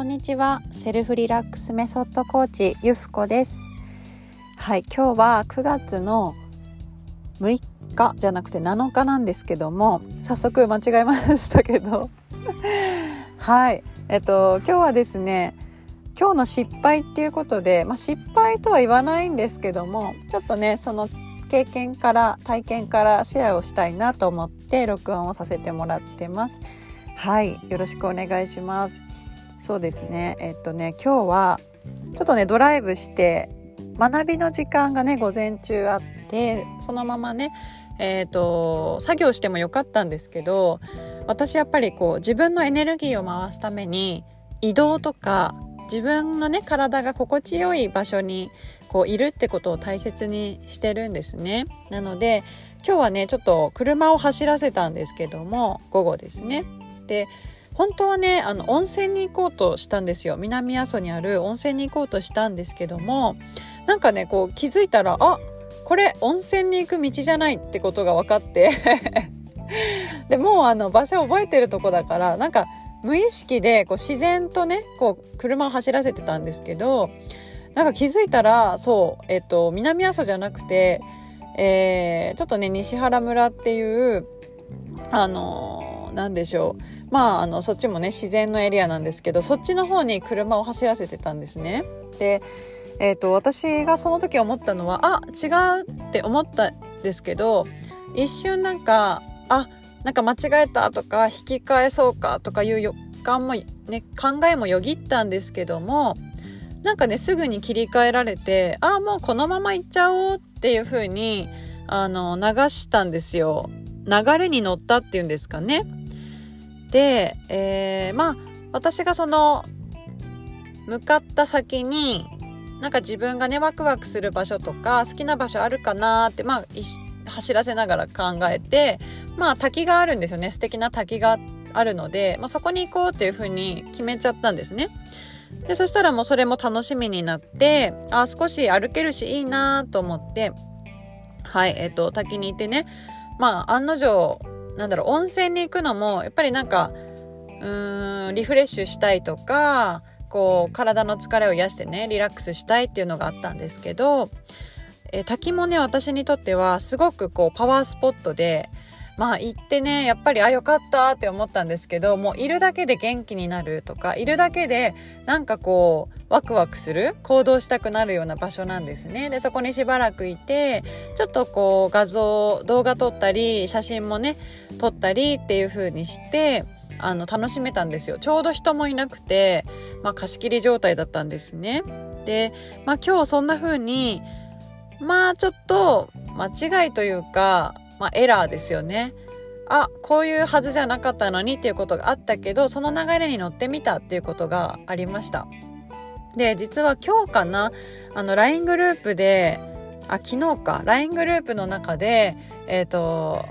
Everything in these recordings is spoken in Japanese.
こんにちは。セルフリラックスメソッドコーチゆふこです。はい今日は9月の6日じゃなくて7日なんですけども早速間違えましたけど。はいえっと今日はですね今日の失敗っていうことで、まあ、失敗とは言わないんですけどもちょっとねその経験から体験からシェアをしたいなと思って録音をさせてもらってます。はいよろしくお願いします。そうですね。えっとね今日はちょっとねドライブして学びの時間がね午前中あってそのままねえーと、と作業してもよかったんですけど私やっぱりこう自分のエネルギーを回すために移動とか自分のね体が心地よい場所にこういるってことを大切にしてるんですね。なので今日はねちょっと車を走らせたんですけども午後ですね。で本当はねあの温泉に行こうとしたんですよ。南阿蘇にある温泉に行こうとしたんですけどもなんかねこう気づいたらあこれ温泉に行く道じゃないってことが分かって。でもうあの場所覚えてるとこだからなんか無意識でこう自然とねこう車を走らせてたんですけどなんか気づいたらそうえっと南阿蘇じゃなくて、えー、ちょっとね西原村っていうあの何でしょう。まああのそっちもね自然のエリアなんですけどそっちの方に車を走らせてたんですね。で、えーと、私がその時思ったのはあ違うって思ったんですけど一瞬なんかあなんか間違えたとか引き返そうかとかいう予感も、ね、考えもよぎったんですけどもなんかねすぐに切り替えられてああもうこのまま行っちゃおうっていう風にあの流したんですよ。流れに乗ったっていうんですかね。で、えー、まあ私がその向かった先になんか自分がねワクワクする場所とか好きな場所あるかなってまあ走らせながら考えてまあ滝があるんですよね素敵な滝があるので、まあ、そこに行こうっていうふうに決めちゃったんですね。でそしたらもうそれも楽しみになってあ少し歩けるしいいなと思ってはいえっ、ー、と滝に行ってねまあ案の定なんだろう温泉に行くのもやっぱりなんかうーんリフレッシュしたいとかこう体の疲れを癒してねリラックスしたいっていうのがあったんですけど、え滝もね私にとってはすごくこうパワースポットでまあ行ってねやっぱりあよかったって思ったんですけどもういるだけで元気になるとかいるだけでなんかこうワクワクする行動したくなるような場所なんですね。でそこにしばらくいてちょっとこう画像動画撮ったり写真もね撮ったりっていう風にしてあの楽しめたんですよ。ちょうど人もいなくて、まあ、貸し切り状態だったんですね。で、まあ、今日そんな風にまあちょっと間違いというかまあ、エラーですよね。あこういうはずじゃなかったのにっていうことがあったけどその流れに乗ってみたっていうことがありました。で実は今日かなあの LINE グループであ昨日か LINE グループの中でえっ、ー、と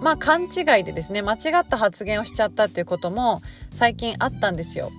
まあ勘違いでですね間違った発言をしちゃったっていうことも最近あったんですよ。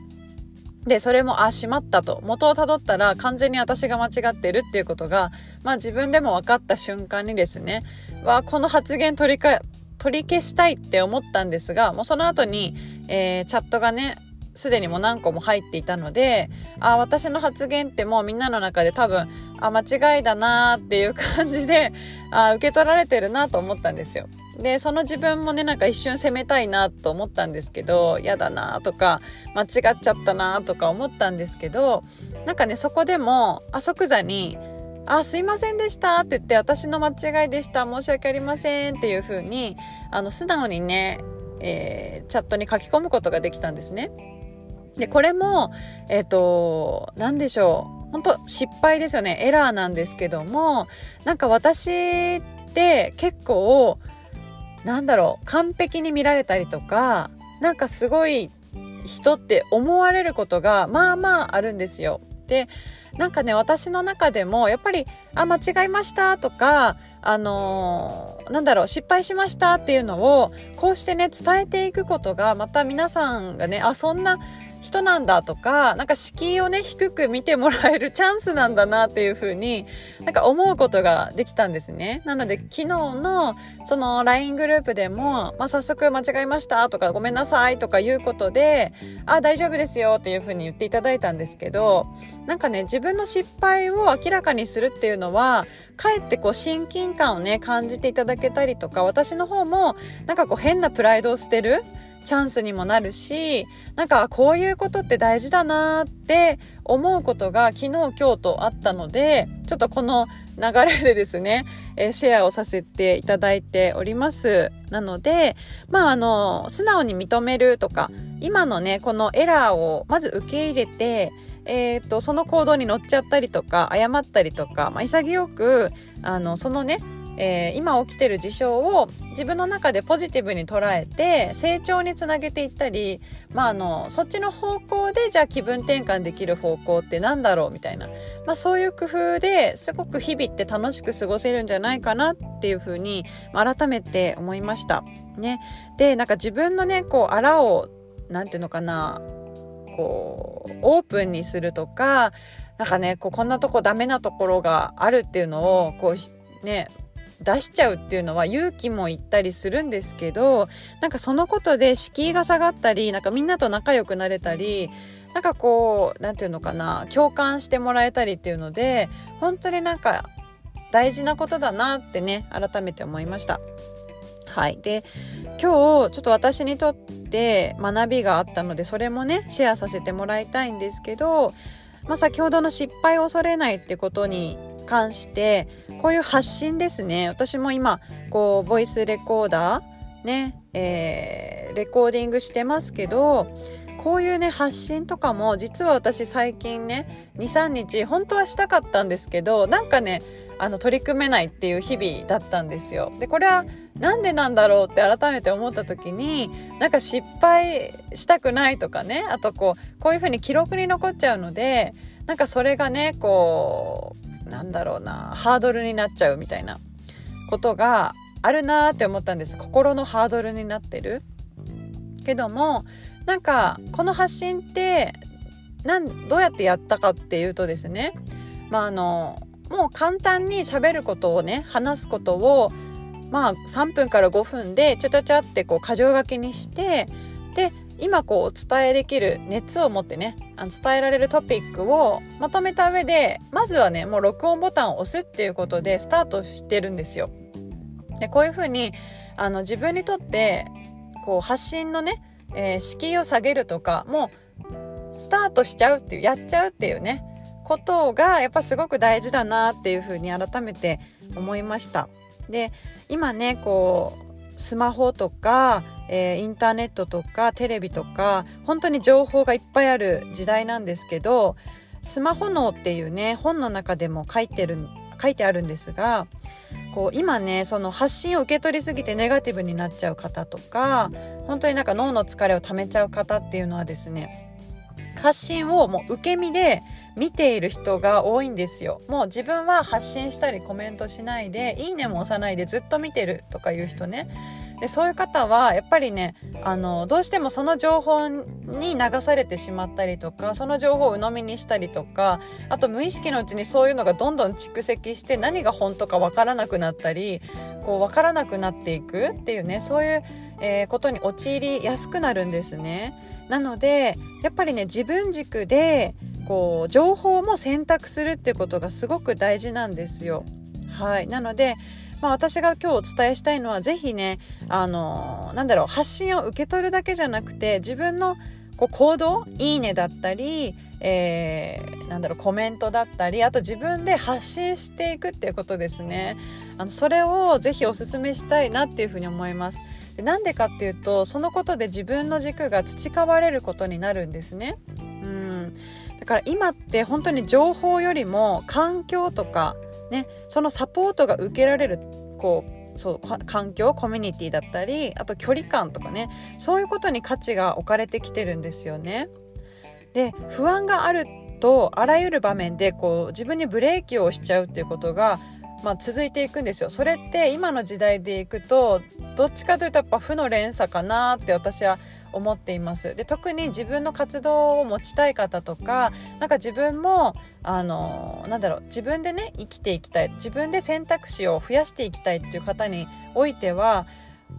で、それも、あ、しまったと。元をたどったら完全に私が間違ってるっていうことが、まあ自分でも分かった瞬間にですね、わ、この発言取りか、取り消したいって思ったんですが、もうその後に、えー、チャットがね、すでにもう何個も入っていたので、あ、私の発言ってもうみんなの中で多分、あ、間違いだなっていう感じで、あ、受け取られてるなと思ったんですよ。でその自分もねなんか一瞬責めたいなと思ったんですけど嫌だなとか間違っちゃったなとか思ったんですけどなんかねそこでもあ即座に「あすいませんでした」って言って「私の間違いでした申し訳ありません」っていう風にあの素直にね、えー、チャットに書き込むことができたんですね。でこれもえっ、ー、と何でしょう本当失敗ですよねエラーなんですけどもなんか私って結構なんだろう完璧に見られたりとかなんかすごい人って思われることがまあまああるんですよ。でなんかね私の中でもやっぱり「あ間違えました」とかあのー、なんだろう失敗しましたっていうのをこうしてね伝えていくことがまた皆さんがねあそんな人なんだとか、なんか敷居をね、低く見てもらえる チャンスなんだなっていうふうに、なんか思うことができたんですね。なので、昨日の、その LINE グループでも、まあ、早速間違えましたとか、ごめんなさいとかいうことで、あ、大丈夫ですよっていうふうに言っていただいたんですけど、なんかね、自分の失敗を明らかにするっていうのは、かえってこう親近感をね、感じていただけたりとか、私の方も、なんかこう変なプライドを捨てるチャンスにもなるしなんかこういうことって大事だなって思うことが昨日今日とあったのでちょっとこの流れでですね、えー、シェアをさせていただいております。なのでまああの素直に認めるとか今のねこのエラーをまず受け入れてえーと、その行動に乗っちゃったりとか謝ったりとか、まあ、潔くあのそのねえー、今起きてる事象を自分の中でポジティブに捉えて成長につなげていったり、まあ、あのそっちの方向でじゃあ気分転換できる方向って何だろうみたいな、まあ、そういう工夫ですごく日々って楽しく過ごせるんじゃないかなっていうふうに、改めて思いました。ね、でなんか自分のねこうあらを何て言うのかなこうオープンにするとかなんかねこうこんなとこダメなところがあるっていうのをこうね出しちゃうっていうのは勇気もいったりするんですけどなんかそのことで敷居が下がったりなんかみんなと仲良くなれたりなんかこう何て言うのかな共感してもらえたりっていうので本当になんか大事なことだなってね改めて思いました。はい。で、今日ちょっと私にとって学びがあったので、それもね、シェアさせてもらいたいんですけど、まあ、先ほどの失敗を恐れないってことに関してこういう発信ですね私も今こうボイスレコーダーね、えー、レコーディングしてますけどこういうね発信とかも実は私最近ね23日本当はしたかったんですけどなんかねあの取り組めないっていう日々だったんですよ。でこれはなんでなんだろう？って改めて思った時になんか失敗したくないとかねあとこうこういうふうに記録に残っちゃうのでなんかそれがねこうなんだろうなハードルになっちゃうみたいなことがあるなって思ったんです。心のハードルになってる。けどもなんかこの発信ってなんどうやってやったかっていうとですねまああのもう簡単に喋ることをね話すことをまあ3分から5分でちゃちゃちゃってこう箇条書きにしてで今こうお伝えできる熱を持ってねあの伝えられるトピックをまとめた上でまずはねもう録音ボタンを押すっていうことでスタートしてるんですよ。でこういうふうにあの自分にとってこう発信のね、えー、敷居を下げるとかもうスタートしちゃうっていうやっちゃうっていうねことがやっぱすごく大事だなっていうふうに改めて思いました。で今ねこうスマホとかえー、インターネットとかテレビとか本当に情報がいっぱいある時代なんですけどスマホ脳っていうね本の中でも書いてる書いてあるんですがこう今ねその発信を受け取りすぎてネガティブになっちゃう方とか本当になんか脳の疲れをためちゃう方っていうのはですね発信をもう受け身で見ている人が多いんですよもう自分は発信したりコメントしないでいいねも押さないでずっと見てるとかいう人ねでそういう方はやっぱりねあのどうしてもその情報に流されてしまったりとかその情報を鵜呑みにしたりとかあと無意識のうちにそういうのがどんどん蓄積して何が本当か分からなくなったりこう分からなくなっていくっていうねそういう、えー、ことに陥りやすくなるんですね。なのでやっぱりね自分軸でこう情報も選択するってことがすごく大事なんですよ。はい、なのでまあ、私が今日お伝えしたいのは是非ねあのなんだろう発信を受け取るだけじゃなくて自分のこう行動いいねだったり、えー、なんだろうコメントだったりあと自分で発信していくっていうことですね。あのそれをぜひおすすめしたいなっていうふうに思います。でなんでかっていうとそのことで自分の軸が培われることになるんですね。うん。だから今って本当に情報よりも環境とかね、そのサポートが受けられるこうそう環境コミュニティだったりあと距離感とかねそういうことに価値が置かれてきてるんですよね。で不安があるとあらゆる場面でこう自分にブレーキをしちゃうっていうことが、まあ、続いていくんですよ。それって今の時代でいくとどっちかというとやっぱ負の連鎖かなって私は思っています。で特に自分の活動を持ちたい方とかなんか自分もあのなんだろう自分でね生きていきたい自分で選択肢を増やしていきたいっていう方においては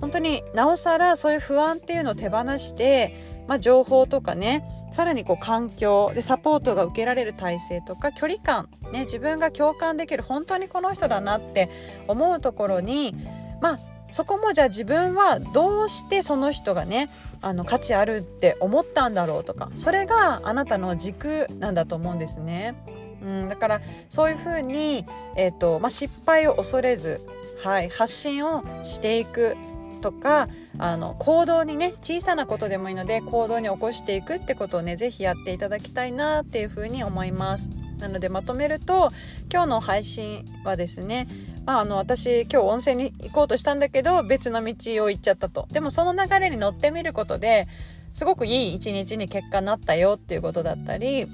本当になおさらそういう不安っていうのを手放して、まあ、情報とかねさらにこう環境でサポートが受けられる体制とか距離感、ね、自分が共感できる本当にこの人だなって思うところにまあそこもじゃあ自分はどうしてその人がねあの価値あるって思ったんだろうとかそれがあなたの軸なんだと思うんですね。うん、だからそういうふうに、えーとまあ、失敗を恐れず、はい、発信をしていくとかあの行動にね小さなことでもいいので行動に起こしていくってことをね是非やっていただきたいなっていうふうに思います。なのでまとめると今日の配信はですねまあ、あの私今日温泉に行こうとしたんだけど別の道を行っちゃったと。でもその流れに乗ってみることですごくいい一日に結果になったよっていうことだったり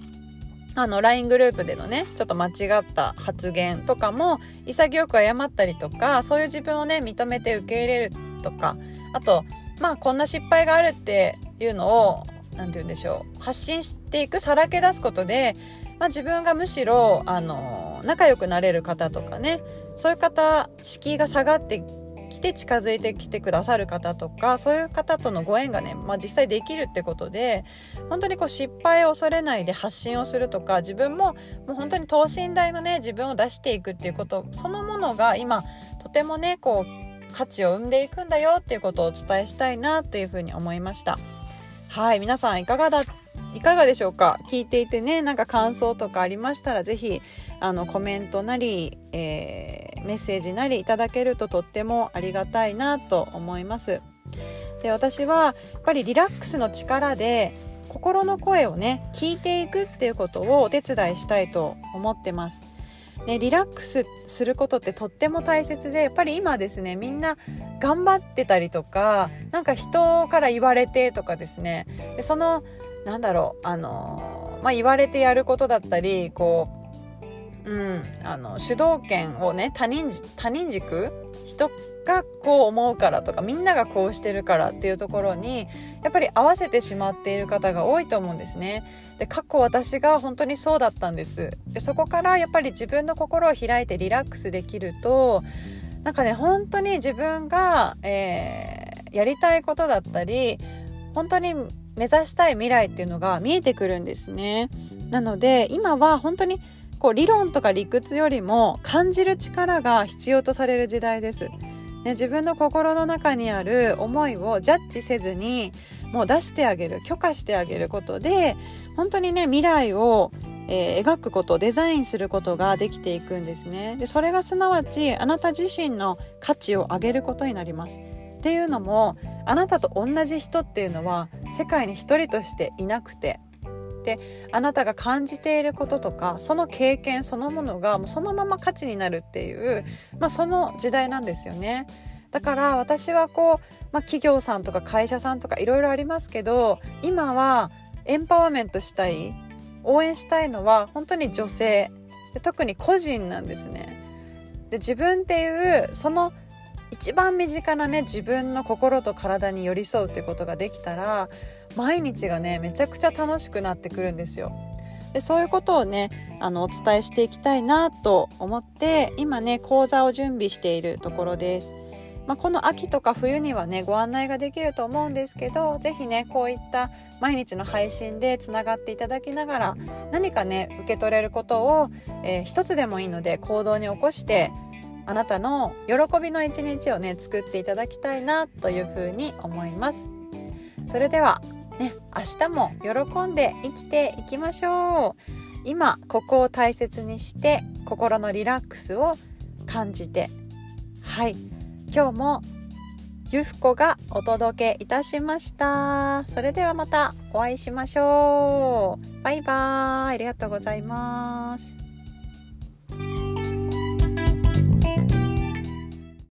あの LINE グループでのねちょっと間違った発言とかも潔く謝ったりとかそういう自分をね認めて受け入れるとかあとまあこんな失敗があるっていうのを何て言うんでしょう発信していくさらけ出すことで、まあ、自分がむしろあの仲良くなれる方とかねそういう方敷居が下がってきて近づいてきてくださる方とかそういう方とのご縁がね、まあ、実際できるってことで本当にこう失敗を恐れないで発信をするとか自分ももう本当に等身大のね自分を出していくっていうことそのものが今とてもねこう価値を生んでいくんだよっていうことをお伝えしたいなというふうに思いました。はい皆さんいかがだいかがでしょうか？聞いていてねなんか感想とかありましたら是非あのコメントなり、えー、メッセージなりいただけるととってもありがたいなと思います。で私はやっぱりリラックスの力で心の声をね聞いていくっていうことをお手伝いしたいと思ってます。ね、リラックスすることってとっても大切でやっぱり今ですねみんな頑張ってたりとかなんか人から言われてとかですねでそのなんだろうあの、まあ、言われてやることだったりこう、うん、あの主導権をね他人他人軸人がこう思うからとかみんながこうしてるからっていうところにやっぱり合わせてしまっている方が多いと思うんですね。で過去私が本当にそうだったんです。でそこからやっぱり自分の心を開いてリラックスできるとなんかね本当に自分が、えー、やりたいことだったり本当に目指したい未来っていうのが見えてくるんですね。なので今は本当にこう理論とか理屈よりも感じる力が必要とされる時代です。ね、自分の心の中にある思いをジャッジせずにもう出してあげる許可してあげることで本当にね未来を、えー、描くことデザインすることができていくんですねでそれがすなわちあなた自身の価値を上げることになりますっていうのもあなたと同じ人っていうのは世界に一人としていなくてであなたが感じていることとかその経験そのものがもうそのまま価値になるっていう、まあ、その時代なんですよね。だから私はこう、まあ、企業さんとか会社さんとかいろいろありますけど今はエンパワーメントしたい応援したいのは本当に女性で特に個人なんですね。で自分っていうその一番身近なね自分の心と体に寄り添うっていうことができたら毎日がねめちゃくちゃ楽しくなってくるんですよ。でそういうことをねあのお伝えしていきたいなと思って今ね講座を準備しているところです。まあ、この秋とか冬にはねご案内ができると思うんですけど是非ねこういった毎日の配信でつながっていただきながら何かね受け取れることを、えー、一つでもいいので行動に起こしてあなたの喜びの一日をね作っていただきたいなというふうに思います。それではね明日も喜んで生きていきましょう。今ここを大切にして心のリラックスを感じて。はい。今日もゆふこがお届けいたしました。それではまたお会いしましょう。バイバーイ。ありがとうございます。